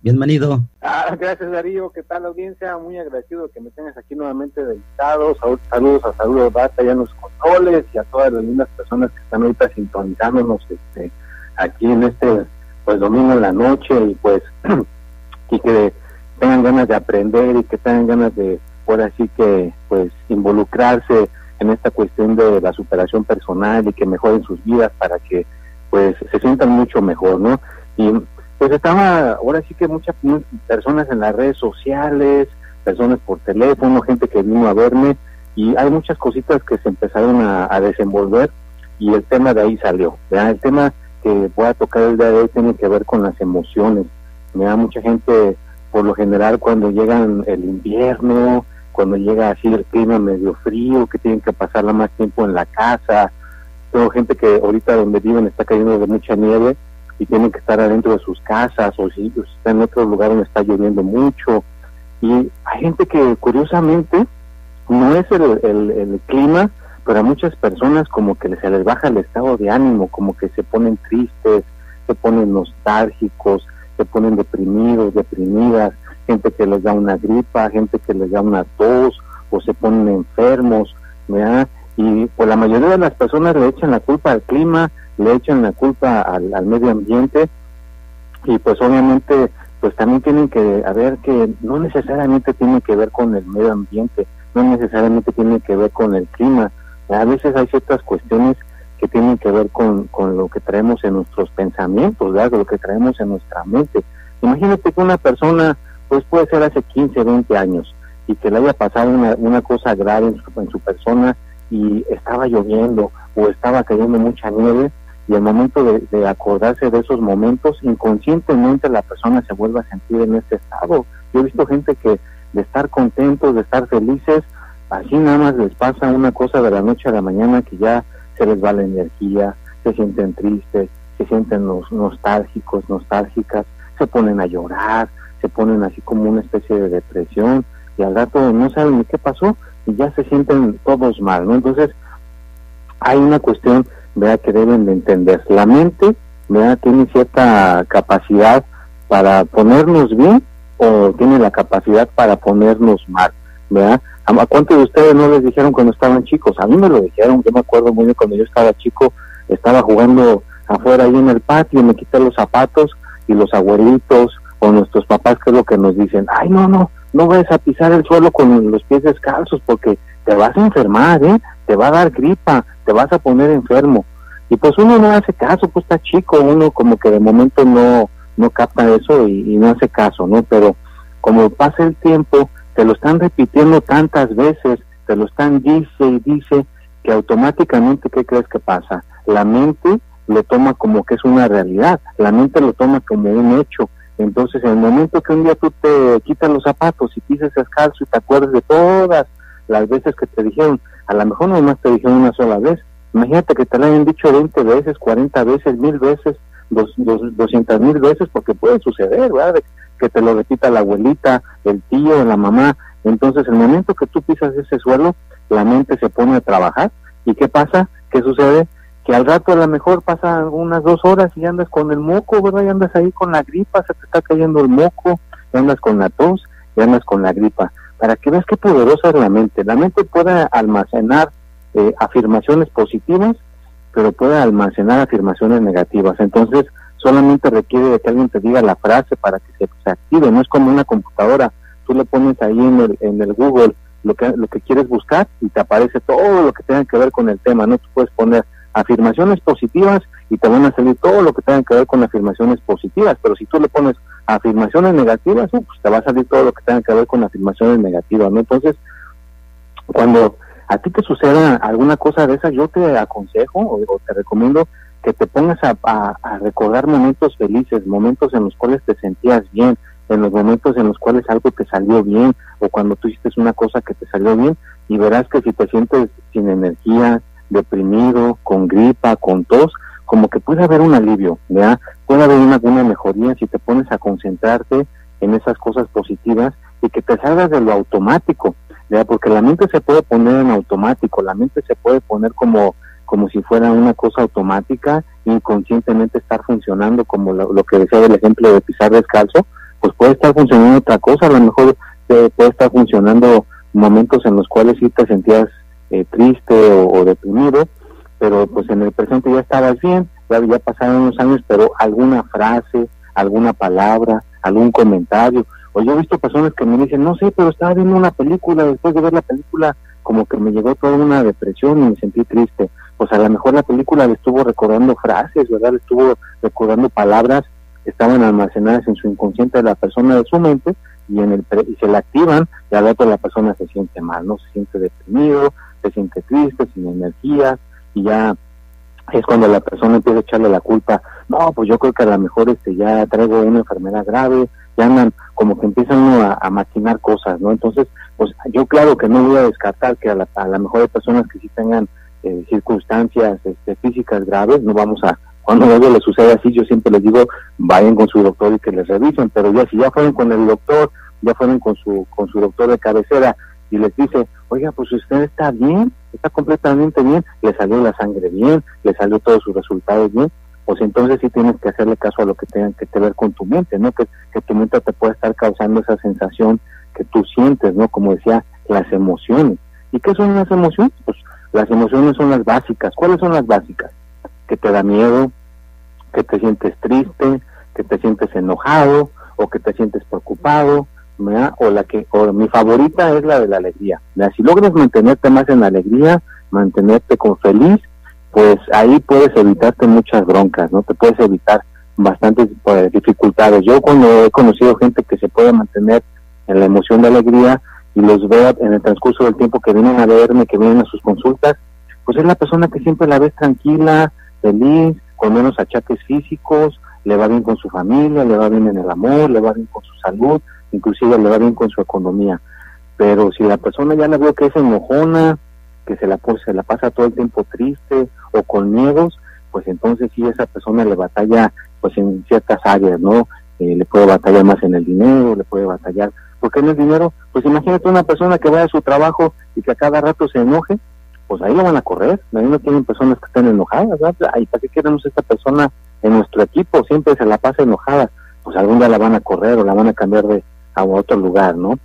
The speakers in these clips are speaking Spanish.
Bienvenido. Ah, gracias Darío, ¿qué tal audiencia? Muy agradecido que me tengas aquí nuevamente de invitado. Saludos a Saludos Bata ya en los controles y a todas las lindas personas que están ahorita sintonizándonos este, aquí en este pues domingo en la noche y pues y que tengan ganas de aprender y que tengan ganas de por así que pues involucrarse en esta cuestión de la superación personal y que mejoren sus vidas para que pues se sientan mucho mejor, ¿no? Y pues estaba ahora sí que muchas personas en las redes sociales, personas por teléfono, gente que vino a verme y hay muchas cositas que se empezaron a, desenvolver y el tema de ahí salió. El tema que voy a tocar el día de hoy tiene que ver con las emociones. Me da mucha gente, por lo general, cuando llegan el invierno, cuando llega así el clima medio frío, que tienen que pasarla más tiempo en la casa. Tengo gente que ahorita donde viven está cayendo de mucha nieve y tienen que estar adentro de sus casas o si están en otro lugar donde está lloviendo mucho. Y hay gente que curiosamente no es el, el, clima, pero a muchas personas como que se les baja el estado de ánimo, como que se ponen tristes, se ponen nostálgicos, se ponen deprimidos, deprimidas, gente que les da una gripa, gente que les da una tos o se ponen enfermos, ¿verdad? Y pues la mayoría de las personas le echan la culpa al clima, le echan la culpa al, medio ambiente y pues obviamente pues también tienen que ver que no necesariamente tiene que ver con el medio ambiente, no necesariamente tiene que ver con el clima. A veces hay ciertas cuestiones que tienen que ver con, con lo que traemos en nuestros pensamientos, ¿verdad? lo que traemos en nuestra mente. Imagínate que una persona, pues puede ser hace 15, 20 años, y que le haya pasado una, una cosa grave en su, en su persona y estaba lloviendo o estaba cayendo mucha nieve, y al momento de, acordarse de esos momentos, inconscientemente la persona se vuelve a sentir en ese estado. Yo he visto gente que de estar contentos, de estar felices, así nada más les pasa una cosa de la noche a la mañana que ya se les va la energía, se sienten tristes, se sienten nostálgicos, nostálgicas, se ponen a llorar, se ponen así como una especie de depresión y al rato no saben ni qué pasó y ya se sienten todos mal, ¿no? Entonces, hay una cuestión vea que deben de entender. La mente vea tiene cierta capacidad para ponernos bien o tiene la capacidad para ponernos mal. ¿verdad? ¿A cuántos de ustedes no les dijeron cuando estaban chicos? A mí me lo dijeron, yo me acuerdo muy bien cuando yo estaba chico, estaba jugando afuera ahí en el patio, me quité los zapatos y los abuelitos o nuestros papás, que es lo que nos dicen? Ay, no, no, no vayas a pisar el suelo con los pies descalzos porque te vas a enfermar, ¿eh? Te va a dar gripa, te vas a poner enfermo. Y pues uno no hace caso, pues está chico, uno como que de momento no, no capta eso y, no hace caso, ¿no? Pero como pasa el tiempo, te lo están repitiendo tantas veces, te lo están dice y dice, que automáticamente, ¿qué crees que pasa? La mente lo toma como que es una realidad, la mente lo toma como un hecho. Entonces, en el momento que un día tú te quitas los zapatos y pisas descalzo y te acuerdas de todas las veces que te dijeron, a lo mejor no más te dijeron una sola vez, Imagínate que te lo hayan dicho 20 veces, 40 veces, mil veces, dos, 200 mil veces, porque puede suceder, ¿verdad? que te lo repita la abuelita, el tío, la mamá. Entonces, el momento que tú pisas ese suelo, la mente se pone a trabajar. ¿Y qué pasa? ¿Qué sucede? Que al rato a lo mejor pasan unas dos horas y andas con el moco, ¿verdad? Y andas ahí con la gripa, se te está cayendo el moco, y andas con la tos, y andas con la gripa. Para que veas qué poderosa es la mente. La mente puede almacenar eh, afirmaciones positivas, pero puede almacenar afirmaciones negativas. Entonces, solamente requiere de que alguien te diga la frase para que se, active. No es como una computadora. Tú le pones ahí en el, en el Google lo que, lo que quieres buscar y te aparece todo lo que tenga que ver con el tema. No tú puedes poner afirmaciones positivas y te van a salir todo lo que tenga que ver con afirmaciones positivas. Pero si tú le pones afirmaciones negativas, uh, pues te va a salir todo lo que tenga que ver con afirmaciones negativas. ¿no? Entonces, cuando a ti te suceda alguna cosa de esa, yo te aconsejo o, te recomiendo que te pongas a, a, recordar momentos felices, momentos en los cuales te sentías bien, en los momentos en los cuales algo te salió bien o cuando tú hiciste una cosa que te salió bien y verás que si te sientes sin energía, deprimido, con gripa, con tos, como que puede haber un alivio, ¿ya? Puede haber una, mejoría si te pones a concentrarte en esas cosas positivas y que te salgas de lo automático, ¿ya? Porque la mente se puede poner en automático, la mente se puede poner como como si fuera una cosa automática, inconscientemente estar funcionando como lo, que decía del ejemplo de pisar descalzo, pues puede estar funcionando otra cosa, a lo mejor puede estar funcionando momentos en los cuales sí te sentías eh, triste o, deprimido, pero pues en el presente ya estabas bien, ya, ya pasaron unos años, pero alguna frase, alguna palabra, algún comentario, o yo he visto personas que me dicen, no sé, pero estaba viendo una película, después de ver la película como que me llegó toda una depresión y me sentí triste pues a lo mejor la película le estuvo recordando frases, ¿verdad? Le estuvo recordando palabras que estaban almacenadas en su inconsciente de la persona de su mente y en el y se la activan y al rato la persona se siente mal, ¿no? Se siente deprimido, se siente triste, sin energía y ya es cuando la persona empieza a echarle la culpa, no, pues yo creo que a lo mejor este ya traigo una enfermedad grave, ya andan como que empiezan a, a maquinar cosas, ¿no? Entonces, pues yo claro que no voy a descartar que a, la, a lo mejor hay personas que sí tengan eh, circunstancias este, físicas graves, no vamos a, cuando algo le sucede así, yo siempre les digo, vayan con su doctor y que les revisen, pero ya si ya fueron con el doctor, ya fueron con su, con su doctor de cabecera y les dice, oiga, pues usted está bien, está completamente bien, le salió la sangre bien, le salió todos sus resultados bien, pues entonces sí tienes que hacerle caso a lo que tenga que ver con tu mente, ¿no? Que, que tu mente te puede estar causando esa sensación que tú sientes, ¿no? Como decía, las emociones. ¿Y qué son las emociones? Pues las emociones son las básicas. ¿Cuáles son las básicas? Que te da miedo, que te sientes triste, que te sientes enojado o que te sientes preocupado, o la que o mi favorita es la de la alegría. Si logras mantenerte más en la alegría, mantenerte con feliz, pues ahí puedes evitarte muchas broncas, ¿no? Te puedes evitar bastantes pues, dificultades. Yo cuando he conocido gente que se puede mantener en la emoción de alegría, y los veo en el transcurso del tiempo que vienen a verme, que vienen a sus consultas, pues es la persona que siempre la ves tranquila, feliz, con menos achaques físicos, le va bien con su familia, le va bien en el amor, le va bien con su salud, inclusive le va bien con su economía. Pero si la persona ya la veo que es enojona, que se la, se la pasa todo el tiempo triste o con miedos, pues entonces sí esa persona le batalla pues en ciertas áreas, ¿no? Eh, le puede batallar más en el dinero, le puede batallar porque en el dinero, pues imagínate una persona que vaya a su trabajo y que a cada rato se enoje, pues ahí lo van a correr, ahí no tienen personas que estén enojadas, ¿verdad? ¿Y para qué queremos esta persona en nuestro equipo? Siempre se la pasa enojada, pues algún día la van a correr o la van a cambiar de a otro lugar, ¿no?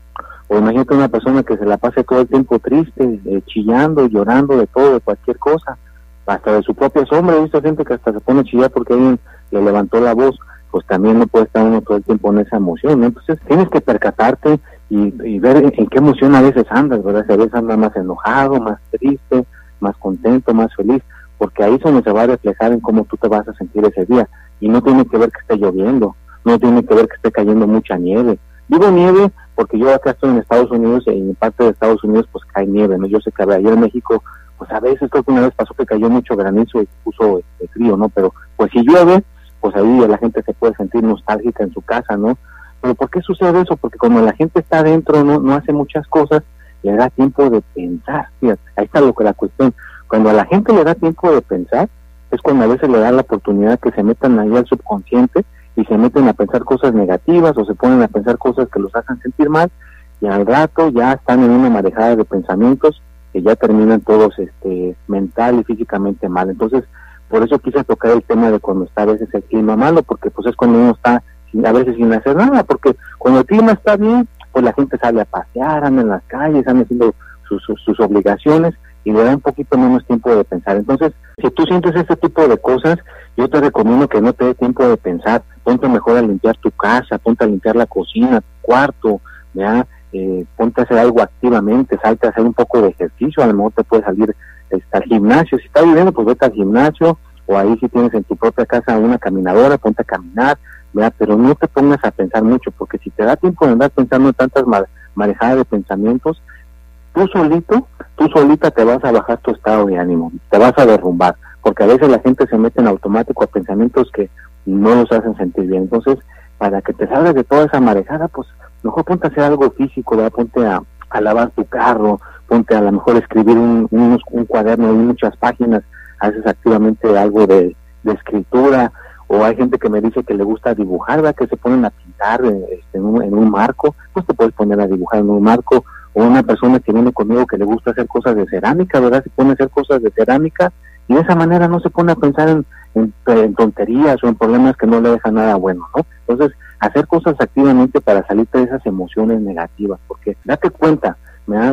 O imagínate una persona que se la pase todo el tiempo triste, eh, chillando, llorando de todo, de cualquier cosa, hasta de su propia sombra, he visto gente que hasta se pone a chillar porque alguien le levantó la voz, pues también no puede estar uno todo el tiempo en esa emoción, ¿no? Entonces tienes que percatarte y, ver en, qué emoción a veces andas, ¿verdad? Si a veces andas más enojado, más triste, más contento, más feliz, porque ahí es donde se va a reflejar en cómo tú te vas a sentir ese día. Y no tiene que ver que esté lloviendo, no tiene que ver que esté cayendo mucha nieve. Digo nieve porque yo acá estoy en Estados Unidos y en parte de Estados Unidos pues cae nieve, ¿no? Yo sé que ayer en México, pues a veces creo que una vez pasó que cayó mucho granizo y puso este, frío, ¿no? Pero pues si llueve, pues ahí la gente se puede sentir nostálgica en su casa, ¿no? Pero ¿por qué sucede eso? Porque cuando la gente está adentro, no, no hace muchas cosas, le da tiempo de pensar, ahí está lo que la cuestión. Cuando a la gente le da tiempo de pensar, es cuando a veces le da la oportunidad que se metan ahí al subconsciente y se meten a pensar cosas negativas o se ponen a pensar cosas que los hacen sentir mal y al rato ya están en una marejada de pensamientos que ya terminan todos este mental y físicamente mal. Entonces, por eso quise tocar el tema de cuando está a veces el clima malo, porque pues es cuando uno está a veces sin hacer nada, porque cuando el clima está bien, pues la gente sale a pasear, anda en las calles, anda haciendo sus, obligaciones y le da un poquito menos tiempo de pensar. Entonces, si tú sientes este tipo de cosas, yo te recomiendo que no te dé tiempo de pensar, ponte mejor a limpiar tu casa, ponte a limpiar la cocina, tu cuarto, ¿ya? Eh, ponte a hacer algo activamente, salte a hacer un poco de ejercicio, a lo mejor te puedes salir está al gimnasio. Si está viviendo, pues vete al gimnasio, ahí si tienes en tu propia casa una caminadora, ponte a caminar, pero no te pongas a pensar mucho, porque si te da tiempo de andar pensando en tantas marejadas de pensamientos, tú solito, tú solita te vas a bajar tu estado de ánimo, te vas a derrumbar, porque a veces la gente se mete en automático a pensamientos que no los hacen sentir bien. Entonces, para que te salgas de toda esa marejada, pues mejor ponte a hacer algo físico, ponte a, lavar tu carro, ponte a lo mejor escribir un, un, cuaderno y muchas páginas, haces activamente algo de, escritura, o hay gente que me dice que le gusta dibujar, ¿verdad? que se ponen a pintar eh, este, en, un, en un marco, pues te puedes poner a dibujar en un marco, o una persona que viene conmigo que le gusta hacer cosas de cerámica, ¿verdad? Se pone a hacer cosas de cerámica y de esa manera no se pone a pensar en, en, tonterías o en problemas que no le dejan nada bueno, ¿no? Entonces, hacer cosas activamente para salir de esas emociones negativas, porque date cuenta,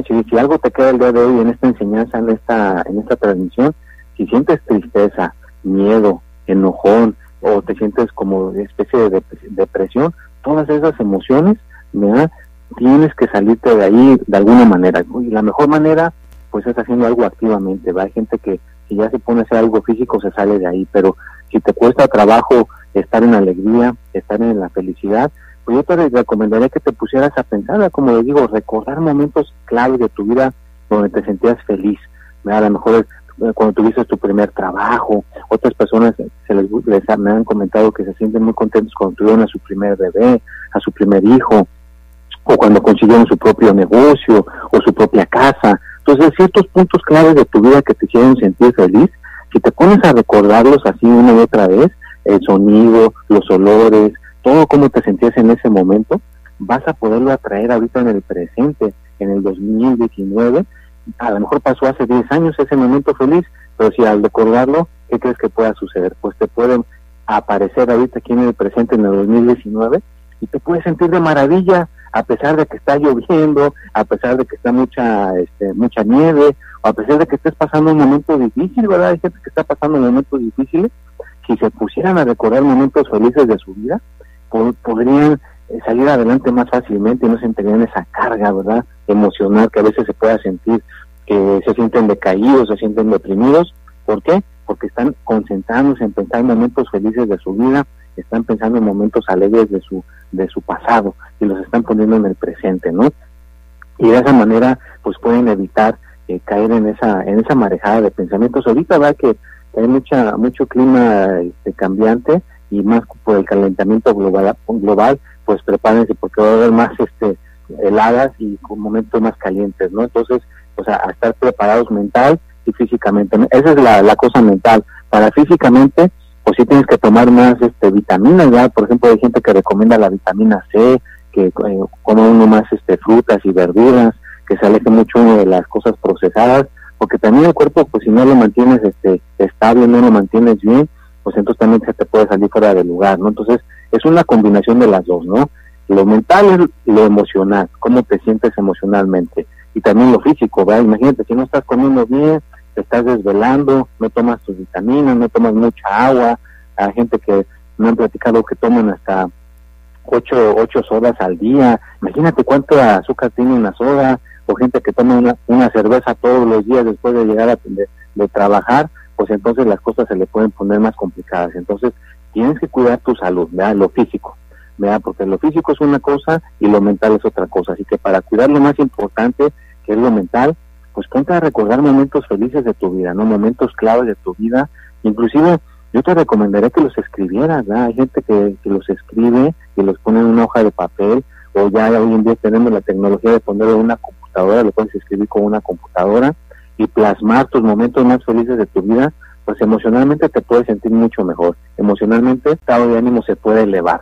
si, si algo te queda el día de hoy en esta enseñanza, en esta, en esta transmisión, si sientes tristeza, miedo, enojón, o te sientes como especie de depresión, todas esas emociones, ¿verdad? tienes que salirte de ahí de alguna manera. Y la mejor manera, pues es haciendo algo activamente. ¿va? Hay gente que si ya se pone a hacer algo físico, se sale de ahí, pero si te cuesta trabajo estar en alegría, estar en la felicidad, pues yo te recomendaría que te pusieras a pensar, como les digo, recordar momentos claves de tu vida donde te sentías feliz. A lo mejor cuando tuviste tu primer trabajo, otras personas se les, les, me han comentado que se sienten muy contentos cuando tuvieron a su primer bebé, a su primer hijo, o cuando consiguieron su propio negocio o su propia casa. Entonces, ciertos puntos claves de tu vida que te hicieron sentir feliz, si te pones a recordarlos así una y otra vez, el sonido, los olores, todo cómo te sentías en ese momento, vas a poderlo atraer ahorita en el presente, en el 2019. A lo mejor pasó hace 10 años ese momento feliz, pero si al recordarlo, ¿qué crees que pueda suceder? Pues te pueden aparecer ahorita aquí en el presente, en el 2019, y te puedes sentir de maravilla, a pesar de que está lloviendo, a pesar de que está mucha este, mucha nieve, o a pesar de que estés pasando un momento difícil, ¿verdad? Hay gente que está pasando momentos difíciles, si se pusieran a recordar momentos felices de su vida, podrían salir adelante más fácilmente y no sentirían esa carga, ¿verdad? Emocional que a veces se pueda sentir, que se sienten decaídos, se sienten deprimidos. ¿Por qué? Porque están concentrándose en pensar en momentos felices de su vida, están pensando en momentos alegres de su de su pasado y los están poniendo en el presente, ¿no? Y de esa manera, pues pueden evitar eh, caer en esa en esa marejada de pensamientos. Ahorita va que hay mucha mucho clima este, cambiante y más por el calentamiento global, global, pues prepárense porque va a haber más este heladas y momentos más calientes, ¿no? Entonces, o sea, a estar preparados mental y físicamente. Esa es la, la cosa mental. Para físicamente, pues sí tienes que tomar más este vitaminas, ya por ejemplo hay gente que recomienda la vitamina C, que eh, coma uno más este frutas y verduras, que se aleje mucho de las cosas procesadas, porque también el cuerpo pues si no lo mantienes este estable, no lo mantienes bien, pues entonces también se te puede salir fuera del lugar, ¿no? Entonces es una combinación de las dos, ¿no? Lo mental es lo emocional, cómo te sientes emocionalmente y también lo físico, ¿verdad? Imagínate si no estás comiendo bien, te estás desvelando, no tomas tus vitaminas, no tomas mucha agua, hay gente que me han platicado que toman hasta ocho, ocho sodas al día, imagínate cuánto azúcar tiene una soda, o gente que toma una, una cerveza todos los días después de llegar a de, de trabajar, pues entonces las cosas se le pueden poner más complicadas. Entonces tienes que cuidar tu salud, ¿verdad? lo físico, ¿verdad? porque lo físico es una cosa y lo mental es otra cosa. Así que para cuidar lo más importante, que es lo mental, pues ponte a recordar momentos felices de tu vida, ¿no? Momentos claves de tu vida. Inclusive yo te recomendaría que los escribieras, ¿verdad? Hay gente que, los escribe y los pone en una hoja de papel o ya hoy en día tenemos la tecnología de ponerlo en una computadora, lo puedes escribir con una computadora y plasmar tus momentos más felices de tu vida, pues emocionalmente te puedes sentir mucho mejor. Emocionalmente, estado de ánimo se puede elevar.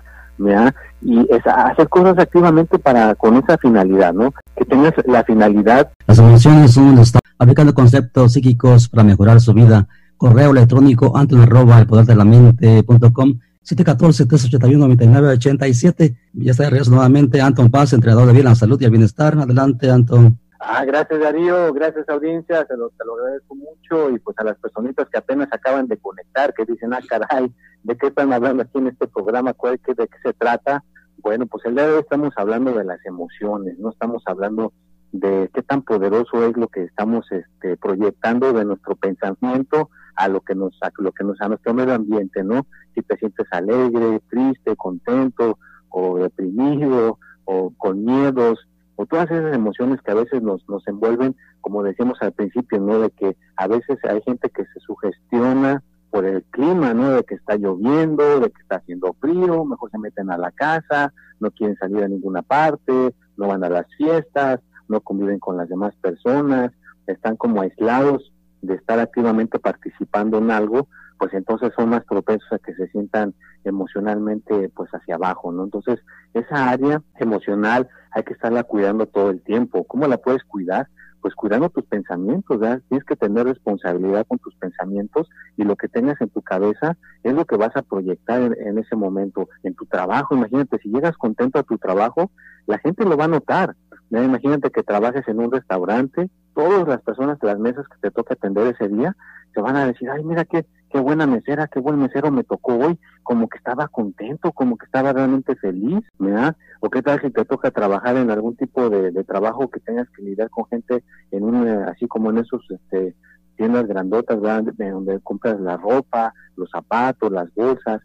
Y es hacer cosas activamente para con esa finalidad, ¿no? Que tengas la finalidad. Las emociones son están aplicando conceptos psíquicos para mejorar su vida. Correo electrónico anton arroba el poder de la mente.com 714-381-9987. Ya está de regreso nuevamente Anton Paz, entrenador de vida, la salud y el bienestar. Adelante, Anton. Ah, gracias Darío, gracias audiencia, se lo, agradezco mucho y pues a las personitas que apenas acaban de conectar, que dicen, ah, caray, ¿de qué están hablando aquí en este programa? ¿Cuál, qué, ¿De qué se trata? Bueno, pues el día de hoy estamos hablando de las emociones, no estamos hablando de qué tan poderoso es lo que estamos este, proyectando de nuestro pensamiento a lo que nos a lo que nos a nuestro medio ambiente, ¿no? Si te sientes alegre, triste, contento o deprimido o con miedos, o todas esas emociones que a veces nos, nos envuelven, como decíamos al principio, ¿no? De que a veces hay gente que se sugestiona por el clima, ¿no? De que está lloviendo, de que está haciendo frío, mejor se meten a la casa, no quieren salir a ninguna parte, no van a las fiestas, no conviven con las demás personas, están como aislados de estar activamente participando en algo, pues entonces son más propensos a que se sientan emocionalmente pues hacia abajo, ¿no? Entonces, esa área emocional hay que estarla cuidando todo el tiempo. ¿Cómo la puedes cuidar? Pues cuidando tus pensamientos, ¿verdad? Tienes que tener responsabilidad con tus pensamientos y lo que tengas en tu cabeza es lo que vas a proyectar en, ese momento. En tu trabajo, imagínate, si llegas contento a tu trabajo, la gente lo va a notar. Imagínate que trabajes en un restaurante, todas las personas de las mesas que te toca atender ese día te van a decir, ay, mira qué, qué buena mesera, qué buen mesero me tocó hoy, como que estaba contento, como que estaba realmente feliz, ¿verdad? O qué tal si te toca trabajar en algún tipo de, trabajo que tengas que lidiar con gente en un, eh, así como en esos, este, tiendas grandotas, ¿verdad? De donde compras la ropa, los zapatos, las bolsas,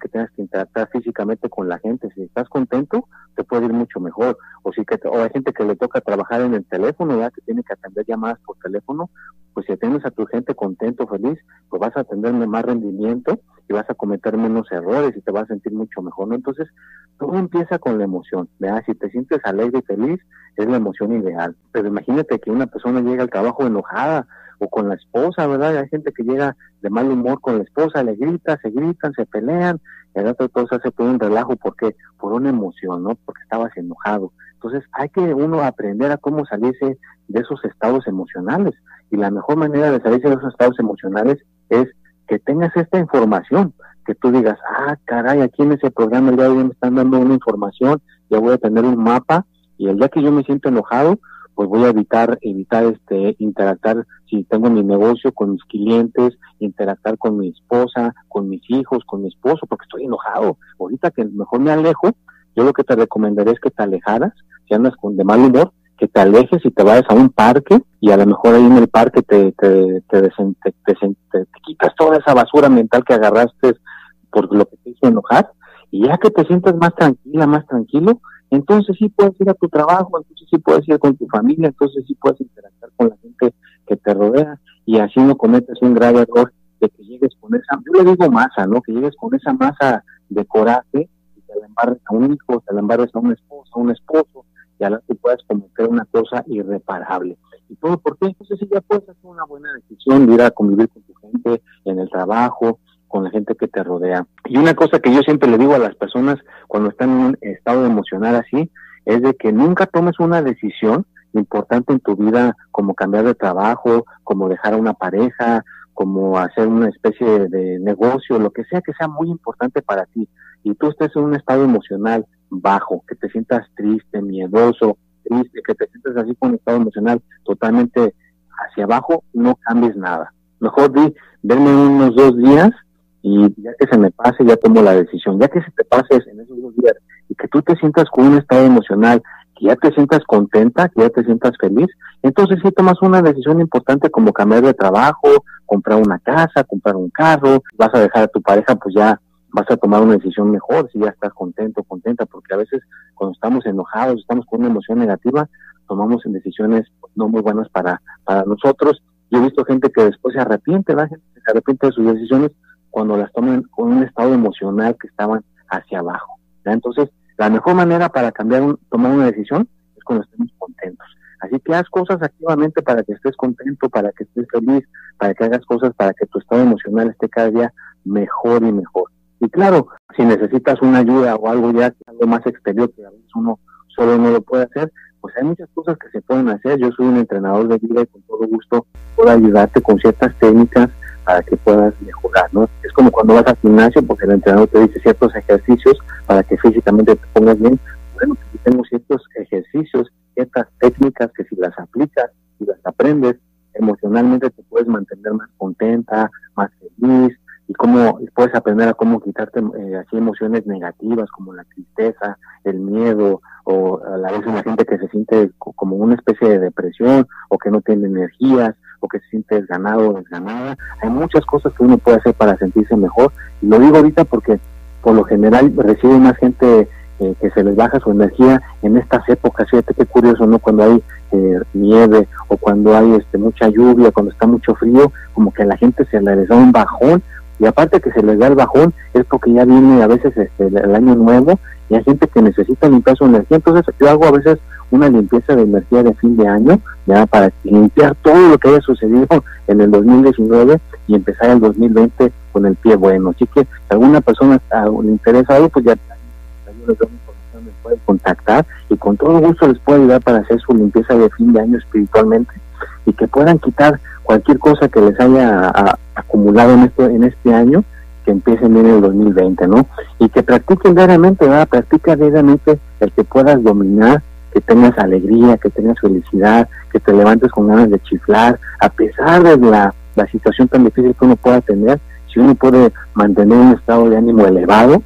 que tengas que interactuar físicamente con la gente. Si estás contento, te puede ir mucho mejor. O si que o hay gente que le toca trabajar en el teléfono, ya que tiene que atender llamadas por teléfono, pues si tienes a tu gente contento, feliz, pues vas a tener más rendimiento y vas a cometer menos errores y te vas a sentir mucho mejor, ¿no? Entonces, todo empieza con la emoción, ¿verdad? Si te sientes alegre y feliz, es la emoción ideal. Pero imagínate que una persona llega al trabajo enojada o con la esposa, ¿verdad? Hay gente que llega de mal humor con la esposa, le grita, se gritan, se pelean, y al rato todo se hace por un relajo, porque Por una emoción, ¿no? Porque estabas enojado. Entonces hay que uno aprender a cómo salirse de esos estados emocionales. Y la mejor manera de salirse de esos estados emocionales es que tengas esta información, que tú digas, ah, caray, aquí en ese programa el día de hoy me están dando una información, ya voy a tener un mapa, y el día que yo me siento enojado, pues voy a evitar evitar este interactuar si tengo mi negocio con mis clientes, interactuar con mi esposa, con mis hijos, con mi esposo, porque estoy enojado. Ahorita que mejor me alejo, yo lo que te recomendaría es que te alejaras, si andas con de mal humor, que te alejes y te vayas a un parque y a lo mejor ahí en el parque te, te, te, te, quitas toda esa basura mental que agarraste por lo que te hizo enojar y ya que te sientas más tranquila, más tranquilo, entonces sí puedes ir a tu trabajo, entonces sí puedes ir con tu familia, entonces sí puedes interactuar con la gente que te rodea y así no cometes un grave error de que llegues con esa, yo le digo masa, ¿no? Que llegues con esa masa de coraje y te la embarres a un hijo, te la embarres a un esposo, a un esposo, y a la que puedas cometer una cosa irreparable. ¿Y todo por qué? Entonces sí ya puedes hacer una buena decisión de ir a convivir con tu gente en el trabajo, con la gente que te rodea. Y una cosa que yo siempre le digo a las personas cuando están en un estado emocional así, es de que nunca tomes una decisión importante en tu vida como cambiar de trabajo, como dejar a una pareja, como hacer una especie de negocio, lo que sea que sea muy importante para ti, y tú estés en un estado emocional bajo, que te sientas triste, miedoso, triste, que te sientas así con un estado emocional totalmente hacia abajo, no cambies nada. Mejor di, denme unos dos días y ya que se me pase, ya tomo la decisión. Ya que se te pase en esos dos días y que tú te sientas con un estado emocional, que ya te sientas contenta, que ya te sientas feliz, entonces sí tomas una decisión importante como cambiar de trabajo, comprar una casa, comprar un carro, vas a dejar a tu pareja, pues ya vas a tomar una decisión mejor si ya estás contento, contenta, porque a veces cuando estamos enojados, estamos con una emoción negativa, tomamos decisiones no muy buenas para, para nosotros. Yo he visto gente que después se arrepiente, la gente se arrepiente de sus decisiones cuando las tomen con un estado emocional que estaban hacia abajo. Entonces, la mejor manera para cambiar, tomar una decisión es cuando estemos contentos. Así que haz cosas activamente para que estés contento, para que estés feliz, para que hagas cosas para que tu estado emocional esté cada día mejor y mejor. Y claro, si necesitas una ayuda o algo ya, algo más exterior que a veces uno solo no lo puede hacer, pues hay muchas cosas que se pueden hacer. Yo soy un entrenador de vida y con todo gusto puedo ayudarte con ciertas técnicas para que puedas mejorar, ¿no? Es como cuando vas al gimnasio, porque el entrenador te dice ciertos ejercicios para que físicamente te pongas bien. Bueno, pues tengo ciertos ejercicios, ciertas técnicas que si las aplicas y las aprendes, emocionalmente te puedes mantener más contenta, más feliz, y cómo puedes aprender a cómo quitarte eh, así emociones negativas como la tristeza, el miedo o a la vez una gente que se siente como una especie de depresión o que no tiene energías o que se siente desganado o desganada. Hay muchas cosas que uno puede hacer para sentirse mejor y lo digo ahorita porque por lo general recibe más gente eh, que se les baja su energía en estas épocas. Fíjate qué curioso, ¿no? Cuando hay eh, nieve o cuando hay este mucha lluvia, cuando está mucho frío, como que a la gente se les da un bajón y aparte que se les da el bajón es porque ya viene a veces este, el año nuevo y hay gente que necesita limpiar su energía. Entonces yo hago a veces una limpieza de energía de fin de año, ya para limpiar todo lo que haya sucedido en el 2019 y empezar el 2020 con el pie bueno. Así que si alguna persona le interesa algo, pues ya les me pueden contactar y con todo gusto les puedo ayudar para hacer su limpieza de fin de año espiritualmente y que puedan quitar cualquier cosa que les haya acumulado en este, en este año que empiecen bien en el 2020, ¿no? Y que practiquen diariamente, ¿verdad? Practica diariamente el que puedas dominar que tengas alegría, que tengas felicidad, que te levantes con ganas de chiflar, a pesar de la, situación tan difícil que uno pueda tener, si uno puede mantener un estado de ánimo elevado,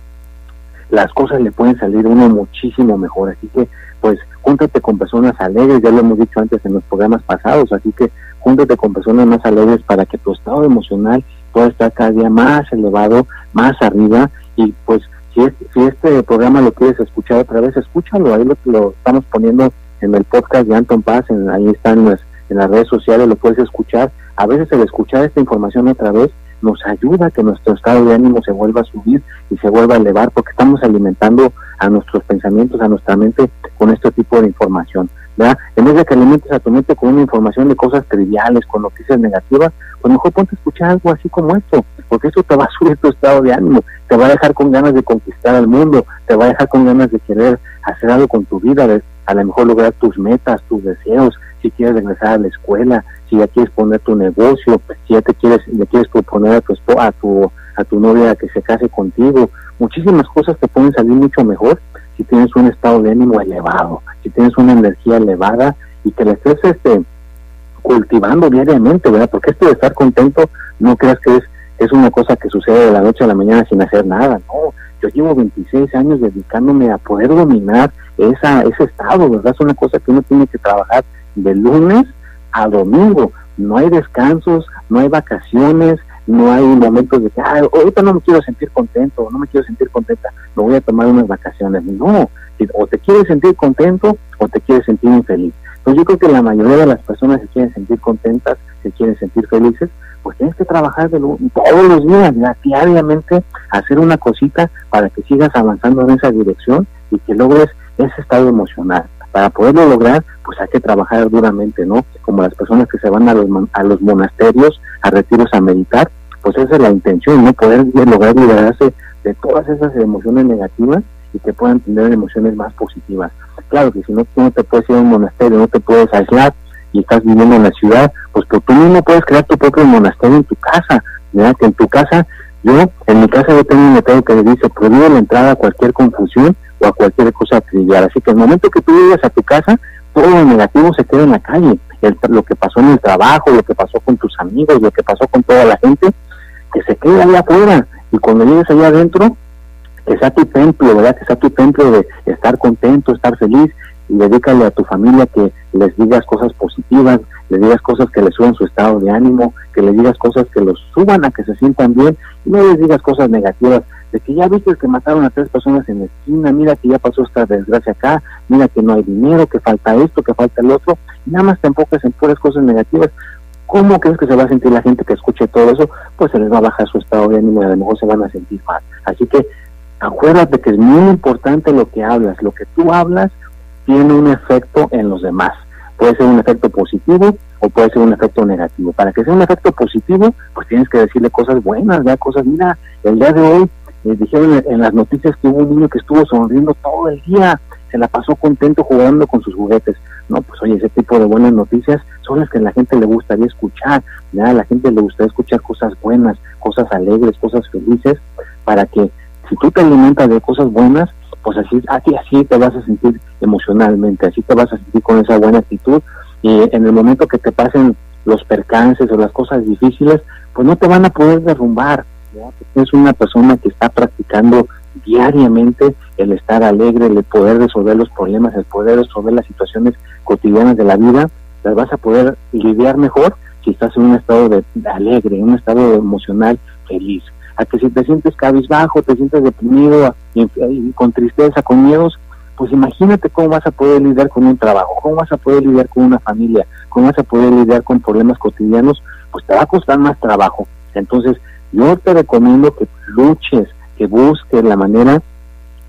las cosas le pueden salir uno muchísimo mejor. Así que, pues, júntate con personas alegres, ya lo hemos dicho antes en los programas pasados, así que júntate con personas más alegres para que tu estado emocional pueda estar cada día más elevado, más arriba y pues si, este programa lo quieres escuchar otra vez, escúchalo, ahí lo, estamos poniendo en el podcast de Anton Paz, ahí están en en las redes sociales, lo puedes escuchar. A veces el escuchar esta información otra vez nos ayuda a que nuestro estado de ánimo se vuelva a subir y se vuelva a elevar, porque estamos alimentando a nuestros pensamientos, a nuestra mente con este tipo de información. ¿verdad? En vez de que alimentes a tu mente con una información de cosas triviales, con noticias negativas, pues mejor ponte a escuchar algo así como esto, porque eso te va a subir tu estado de ánimo, te va a dejar con ganas de conquistar al mundo, te va a dejar con ganas de querer hacer algo con tu vida, de a lo mejor lograr tus metas, tus deseos, si quieres regresar a la escuela, si ya quieres poner tu negocio, si ya te quieres, le quieres proponer a tu a tu a tu novia que se case contigo, muchísimas cosas te pueden salir mucho mejor si tienes un estado de ánimo elevado, si tienes una energía elevada y que la estés este cultivando diariamente, ¿verdad? Porque esto de estar contento no creas que es es una cosa que sucede de la noche a la mañana sin hacer nada, no. Yo llevo 26 años dedicándome a poder dominar esa, ese estado, ¿verdad? Es una cosa que uno tiene que trabajar de lunes a domingo. No hay descansos, no hay vacaciones, no hay momentos de que, ah, ahorita no me quiero sentir contento, no me quiero sentir contenta, me voy a tomar unas vacaciones. No, o te quieres sentir contento o te quieres sentir infeliz. Entonces yo creo que la mayoría de las personas se quieren sentir contentas, se quieren sentir felices, pues tienes que trabajar de todos los días, diariamente, hacer una cosita para que sigas avanzando en esa dirección y que logres ese estado emocional. Para poderlo lograr, pues hay que trabajar duramente, ¿no? Como las personas que se van a los, a los monasterios, a retiros a meditar, pues esa es la intención, ¿no? Poder lograr liberarse de todas esas emociones negativas y que puedan tener emociones más positivas. Claro que si no, tú no te puedes ir a un monasterio, no te puedes aislar, y estás viviendo en la ciudad, pues, tú mismo puedes crear tu propio monasterio en tu casa, ¿verdad? Que en tu casa, yo, en mi casa yo tengo un letrero que dice, prohíbe la entrada a cualquier confusión o a cualquier cosa trivial. Así que el momento que tú llegas a tu casa, todo lo negativo se queda en la calle. lo que pasó en el trabajo, lo que pasó con tus amigos, lo que pasó con toda la gente, que se quede allá afuera. Y cuando llegues allá adentro, que sea tu templo, ¿verdad? Que sea tu templo de estar contento, estar feliz, y dedícale a tu familia que les digas cosas positivas, les digas cosas que les suban su estado de ánimo, que les digas cosas que los suban a que se sientan bien y no les digas cosas negativas de que ya viste que mataron a tres personas en la esquina, mira que ya pasó esta desgracia acá, mira que no hay dinero, que falta esto, que falta el otro, nada más te enfocas en puras cosas negativas. ¿Cómo crees que se va a sentir la gente que escuche todo eso? Pues se les va a bajar su estado de ánimo y a lo mejor se van a sentir mal. Así que acuérdate que es muy importante lo que hablas, lo que tú hablas tiene un efecto en los demás. Puede ser un efecto positivo o puede ser un efecto negativo. Para que sea un efecto positivo, pues tienes que decirle cosas buenas, ya cosas, mira, el día de hoy eh, dijeron en las noticias que hubo un niño que estuvo sonriendo todo el día, se la pasó contento jugando con sus juguetes. No, pues oye, ese tipo de buenas noticias son las que a la gente le gustaría escuchar, ya a la gente le gustaría escuchar cosas buenas, cosas alegres, cosas felices, para que si tú te alimentas de cosas buenas, pues así, así, así te vas a sentir emocionalmente, así te vas a sentir con esa buena actitud y en el momento que te pasen los percances o las cosas difíciles, pues no te van a poder derrumbar. Es una persona que está practicando diariamente el estar alegre, el poder resolver los problemas, el poder resolver las situaciones cotidianas de la vida, las vas a poder lidiar mejor si estás en un estado de, alegre, en un estado emocional feliz. A que si te sientes cabizbajo, te sientes deprimido, con tristeza, con miedos, pues imagínate cómo vas a poder lidiar con un trabajo, cómo vas a poder lidiar con una familia, cómo vas a poder lidiar con problemas cotidianos, pues te va a costar más trabajo. Entonces, yo te recomiendo que luches, que busques la manera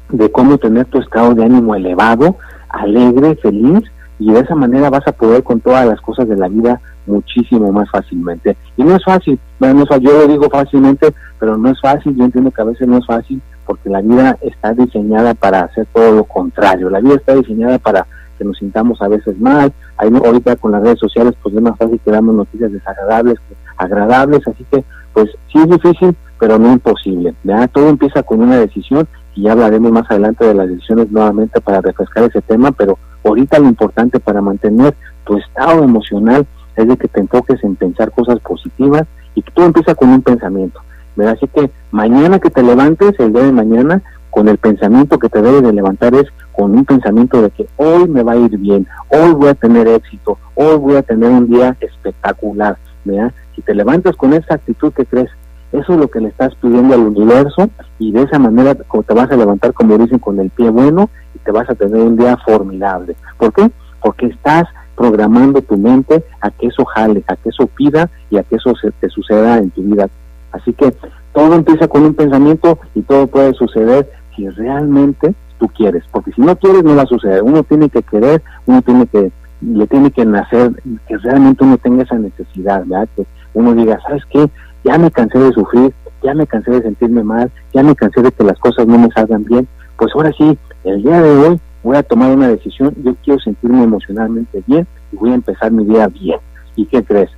de cómo tener tu estado de ánimo elevado, alegre, feliz, y de esa manera vas a poder con todas las cosas de la vida muchísimo más fácilmente. Y no es fácil, bueno, yo lo digo fácilmente, pero no es fácil, yo entiendo que a veces no es fácil porque la vida está diseñada para hacer todo lo contrario, la vida está diseñada para que nos sintamos a veces mal, Hay, ahorita con las redes sociales pues es más fácil que damos noticias desagradables agradables, así que pues sí es difícil, pero no imposible, ¿verdad? Todo empieza con una decisión y ya hablaremos más adelante de las decisiones nuevamente para refrescar ese tema, pero ahorita lo importante para mantener tu estado emocional es de que te enfoques en pensar cosas positivas y que todo empieza con un pensamiento. ¿verdad? Así que mañana que te levantes, el día de mañana, con el pensamiento que te debe de levantar es con un pensamiento de que hoy me va a ir bien, hoy voy a tener éxito, hoy voy a tener un día espectacular. ¿verdad? Si te levantas con esa actitud que crees, eso es lo que le estás pidiendo al universo y de esa manera te vas a levantar, como dicen, con el pie bueno y te vas a tener un día formidable. ¿Por qué? Porque estás programando tu mente a que eso jale, a que eso pida y a que eso se te suceda en tu vida. Así que todo empieza con un pensamiento y todo puede suceder si realmente tú quieres, porque si no quieres no va a suceder. Uno tiene que querer, uno tiene que le tiene que nacer que realmente uno tenga esa necesidad, ¿verdad? Que uno diga, ¿sabes qué? Ya me cansé de sufrir, ya me cansé de sentirme mal, ya me cansé de que las cosas no me salgan bien. Pues ahora sí, el día de hoy voy a tomar una decisión, yo quiero sentirme emocionalmente bien y voy a empezar mi día bien. ¿Y qué crees?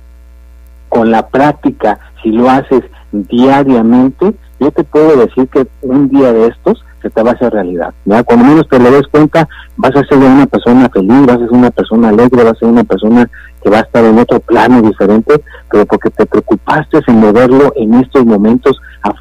Con la práctica, si lo haces diariamente, yo te puedo decir que un día de estos se te va a hacer realidad. ¿ya? Cuando menos te lo des cuenta, vas a ser una persona feliz, vas a ser una persona alegre, vas a ser una persona que va a estar en otro plano diferente, pero porque te preocupaste en moverlo en estos momentos, a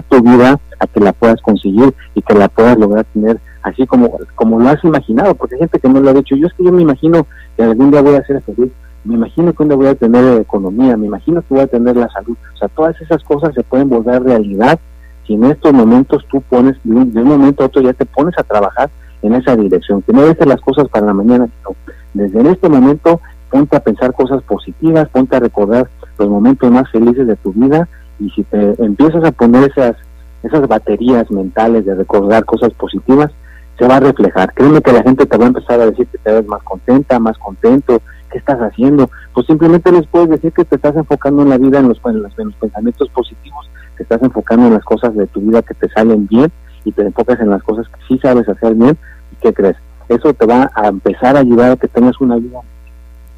tu vida, a que la puedas conseguir y que la puedas lograr tener así como, como lo has imaginado, porque hay gente que no lo ha dicho, yo es que yo me imagino que algún día voy a ser feliz, me imagino que un día voy a tener economía, me imagino que voy a tener la salud, o sea, todas esas cosas se pueden volver realidad si en estos momentos tú pones, de un, momento a otro ya te pones a trabajar en esa dirección, que no dejes las cosas para la mañana, sino desde este momento ponte a pensar cosas positivas, ponte a recordar los momentos más felices de tu vida y si te empiezas a poner esas esas baterías mentales de recordar cosas positivas, se va a reflejar. Créeme que la gente te va a empezar a decir que te ves más contenta, más contento, ¿qué estás haciendo? Pues simplemente les puedes decir que te estás enfocando en la vida, en los, en los, pensamientos positivos, te estás enfocando en las cosas de tu vida que te salen bien y te enfocas en las cosas que sí sabes hacer bien. ¿Y qué crees? Eso te va a empezar a ayudar a que tengas una vida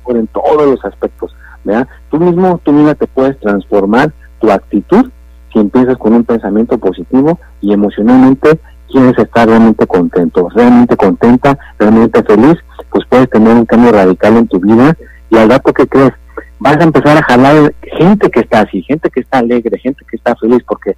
por en todos los aspectos. ¿verdad? Tú mismo, tú misma te puedes transformar tu actitud si empiezas con un pensamiento positivo y emocionalmente quieres estar realmente contento, realmente contenta, realmente feliz, pues puedes tener un cambio radical en tu vida y al rato que crees, vas a empezar a jalar gente que está así, gente que está alegre, gente que está feliz, porque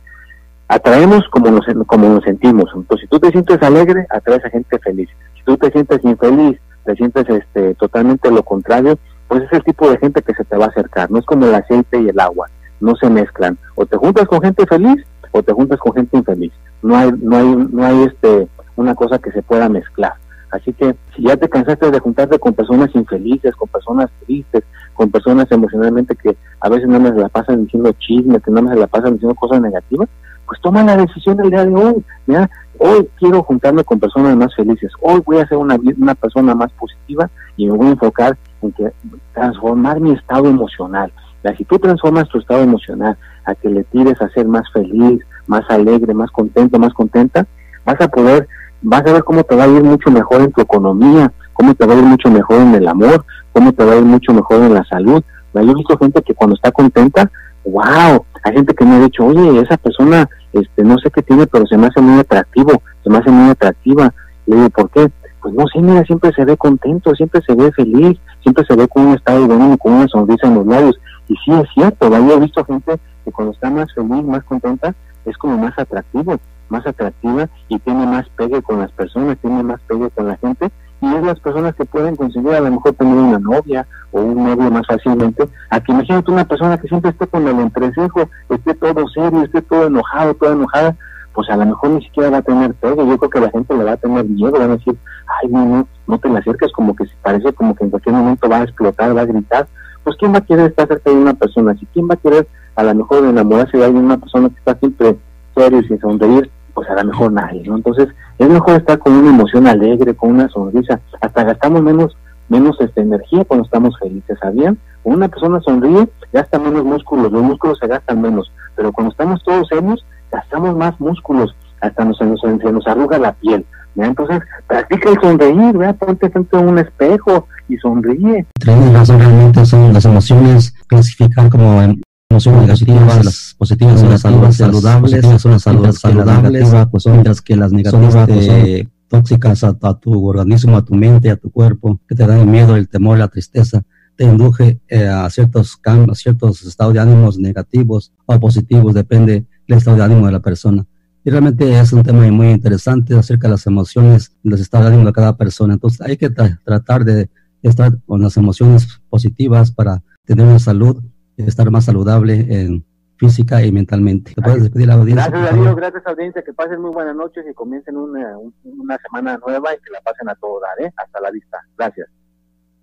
atraemos como nos, como nos sentimos. Entonces, si tú te sientes alegre, atraes a gente feliz. Si tú te sientes infeliz, te sientes este, totalmente lo contrario, pues es el tipo de gente que se te va a acercar. No es como el aceite y el agua, no se mezclan. O te juntas con gente feliz o te juntas con gente infeliz. No hay, no hay, no hay este, una cosa que se pueda mezclar. Así que si ya te cansaste de juntarte con personas infelices, con personas tristes, con personas emocionalmente que a veces no me la pasan diciendo chismes, que no me la pasan diciendo cosas negativas, pues toma la decisión del día de hoy. ¿ya? Hoy quiero juntarme con personas más felices, hoy voy a ser una, una persona más positiva y me voy a enfocar en que transformar mi estado emocional. Si tú transformas tu estado emocional a que le tires a ser más feliz, más alegre, más contento, más contenta, vas a poder, vas a ver cómo te va a ir mucho mejor en tu economía, cómo te va a ir mucho mejor en el amor, cómo te va a ir mucho mejor en la salud. Yo he visto gente que cuando está contenta, wow, hay gente que me ha dicho, oye, esa persona, este, no sé qué tiene, pero se me hace muy atractivo, se me hace muy atractiva. Le digo, ¿por qué? Pues no sé, mira, siempre se ve contento, siempre se ve feliz, siempre se ve con un estado bueno, con una sonrisa en los labios. Y sí es cierto, yo he visto gente que cuando está más feliz, más contenta, es como más atractivo, más atractiva y tiene más pegue con las personas, tiene más pegue con la gente y es las personas que pueden conseguir a lo mejor tener una novia o un novio más fácilmente, a que imagínate una persona que siempre esté con el entrecejo, esté todo serio, esté todo enojado, toda enojada, pues a lo mejor ni siquiera va a tener todo. Yo creo que la gente le va a tener miedo, van a decir, ay, no, no, no te le acerques, como que si parece como que en cualquier momento va a explotar, va a gritar. Pues ¿quién va a querer estar cerca de una persona así? ¿Quién va a querer a lo mejor enamorarse de alguien, una persona que está siempre serio y sin sonreír? Pues a lo mejor nadie, ¿no? Entonces es mejor estar con una emoción alegre, con una sonrisa. Hasta gastamos menos menos esta energía cuando estamos felices, ¿sabían? Cuando una persona sonríe, gasta menos músculos, los músculos se gastan menos, pero cuando estamos todos serios, gastamos más músculos, hasta nos, nos, nos arruga la piel. Entonces, practica el sonreír, ¿verdad? ponte frente a un espejo y sonríe. Razón, realmente son las emociones, clasificar como em, emociones negativas, las positivas son las saludables, son las saludables, pues son las que las negativas pues, tóxicas a, tu organismo, a tu mente, a tu cuerpo, que te dan el miedo, el temor, la tristeza, te induje eh, a ciertos cambios, a ciertos estados de ánimos negativos o positivos, depende del estado de ánimo de la persona. Y realmente es un tema muy interesante acerca de las emociones, los estados de ánimo de cada persona. Entonces hay que tratar de estar con las emociones positivas para tener una salud y estar más saludable en física y mentalmente. ¿Te puedes despedir la audiencia? Gracias, Darío. Gracias, audiencia. Que pasen muy buenas noches y comiencen una, una semana nueva y que la pasen a todo dar. ¿eh? Hasta la vista. Gracias.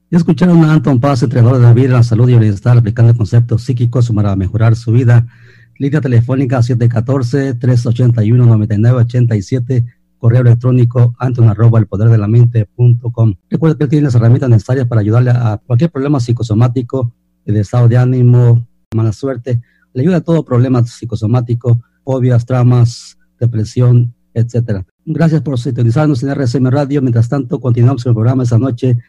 Y escucharon a Anton Paz, entrenador de la vida, la salud y el bienestar, aplicando conceptos psíquicos para mejorar su vida línea telefónica 714-381-9987, correo electrónico anton de. Recuerda que él tiene las herramientas necesarias para ayudarle a cualquier problema psicosomático, el estado de ánimo, mala suerte, le ayuda a todo problema psicosomático, fobias, traumas, depresión, etcétera. Gracias por sintonizarnos en RCM Radio. Mientras tanto, continuamos el programa esta noche